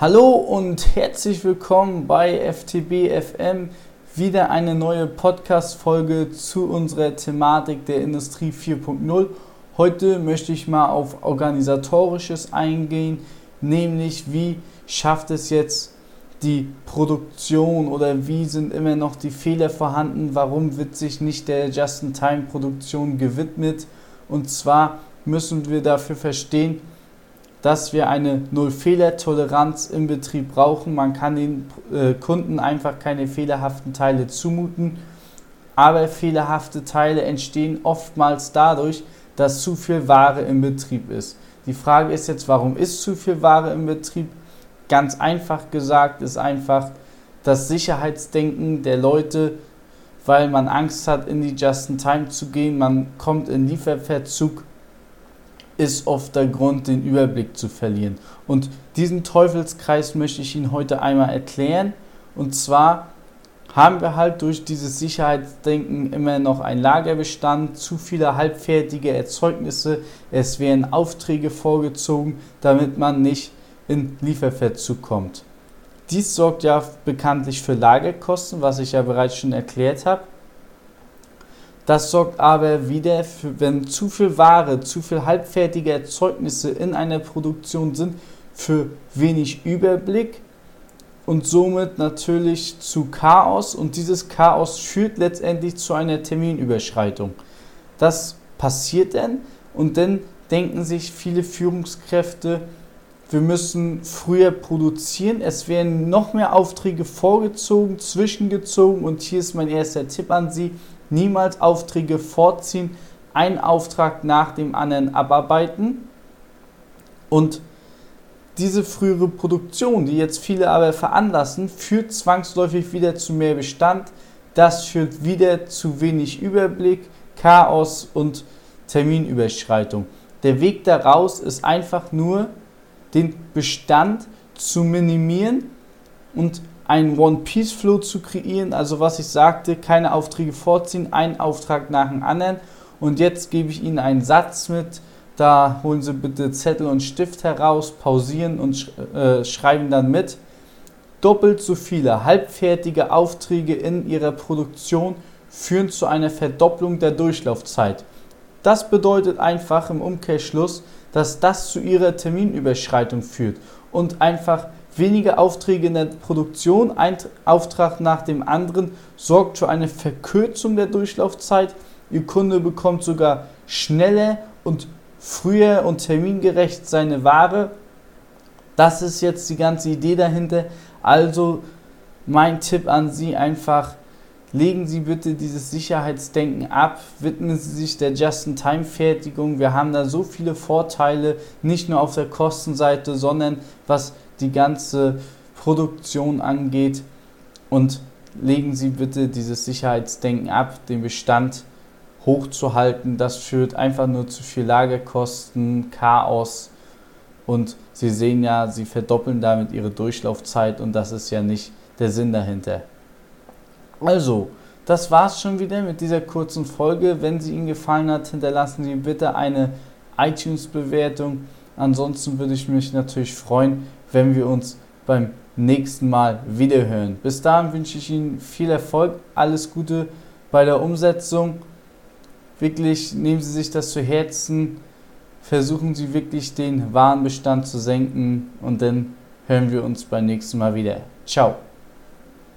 Hallo und herzlich willkommen bei FTB FM. Wieder eine neue Podcast-Folge zu unserer Thematik der Industrie 4.0. Heute möchte ich mal auf organisatorisches eingehen, nämlich wie schafft es jetzt die Produktion oder wie sind immer noch die Fehler vorhanden, warum wird sich nicht der Just-in-Time-Produktion gewidmet. Und zwar müssen wir dafür verstehen, dass wir eine Null-Fehler-Toleranz im Betrieb brauchen. Man kann den äh, Kunden einfach keine fehlerhaften Teile zumuten, aber fehlerhafte Teile entstehen oftmals dadurch, dass zu viel Ware im Betrieb ist. Die Frage ist jetzt, warum ist zu viel Ware im Betrieb? Ganz einfach gesagt ist einfach das Sicherheitsdenken der Leute, weil man Angst hat, in die Just-in-Time zu gehen. Man kommt in Lieferverzug ist oft der Grund, den Überblick zu verlieren. Und diesen Teufelskreis möchte ich Ihnen heute einmal erklären. Und zwar haben wir halt durch dieses Sicherheitsdenken immer noch einen Lagerbestand, zu viele halbfertige Erzeugnisse, es werden Aufträge vorgezogen, damit man nicht in Lieferverzug kommt. Dies sorgt ja bekanntlich für Lagerkosten, was ich ja bereits schon erklärt habe. Das sorgt aber wieder, für, wenn zu viel Ware, zu viel halbfertige Erzeugnisse in einer Produktion sind, für wenig Überblick und somit natürlich zu Chaos. Und dieses Chaos führt letztendlich zu einer Terminüberschreitung. Das passiert dann und dann denken sich viele Führungskräfte, wir müssen früher produzieren, es werden noch mehr Aufträge vorgezogen, zwischengezogen. Und hier ist mein erster Tipp an Sie, niemals Aufträge vorziehen, einen Auftrag nach dem anderen abarbeiten und diese frühere Produktion, die jetzt viele aber veranlassen, führt zwangsläufig wieder zu mehr Bestand. Das führt wieder zu wenig Überblick, Chaos und Terminüberschreitung. Der Weg daraus ist einfach nur, den Bestand zu minimieren und einen One-Piece-Flow zu kreieren. Also was ich sagte, keine Aufträge vorziehen, einen Auftrag nach dem anderen. Und jetzt gebe ich Ihnen einen Satz mit. Da holen Sie bitte Zettel und Stift heraus, pausieren und sch äh, schreiben dann mit. Doppelt so viele halbfertige Aufträge in Ihrer Produktion führen zu einer Verdopplung der Durchlaufzeit. Das bedeutet einfach im Umkehrschluss, dass das zu Ihrer Terminüberschreitung führt und einfach weniger Aufträge in der Produktion, ein Auftrag nach dem anderen, sorgt für eine Verkürzung der Durchlaufzeit. Ihr Kunde bekommt sogar schneller und früher und termingerecht seine Ware. Das ist jetzt die ganze Idee dahinter. Also mein Tipp an Sie einfach, legen Sie bitte dieses Sicherheitsdenken ab, widmen Sie sich der Just-in-Time-Fertigung. Wir haben da so viele Vorteile, nicht nur auf der Kostenseite, sondern was die ganze Produktion angeht. Und legen Sie bitte dieses Sicherheitsdenken ab, den Bestand hochzuhalten. Das führt einfach nur zu viel Lagerkosten, Chaos. Und Sie sehen ja, Sie verdoppeln damit Ihre Durchlaufzeit und das ist ja nicht der Sinn dahinter. Also, das war's schon wieder mit dieser kurzen Folge. Wenn sie Ihnen gefallen hat, hinterlassen Sie bitte eine iTunes-Bewertung. Ansonsten würde ich mich natürlich freuen, wenn wir uns beim nächsten Mal wiederhören. Bis dahin wünsche ich Ihnen viel Erfolg, alles Gute bei der Umsetzung. Wirklich nehmen Sie sich das zu Herzen, versuchen Sie wirklich den Warenbestand zu senken und dann hören wir uns beim nächsten Mal wieder. Ciao.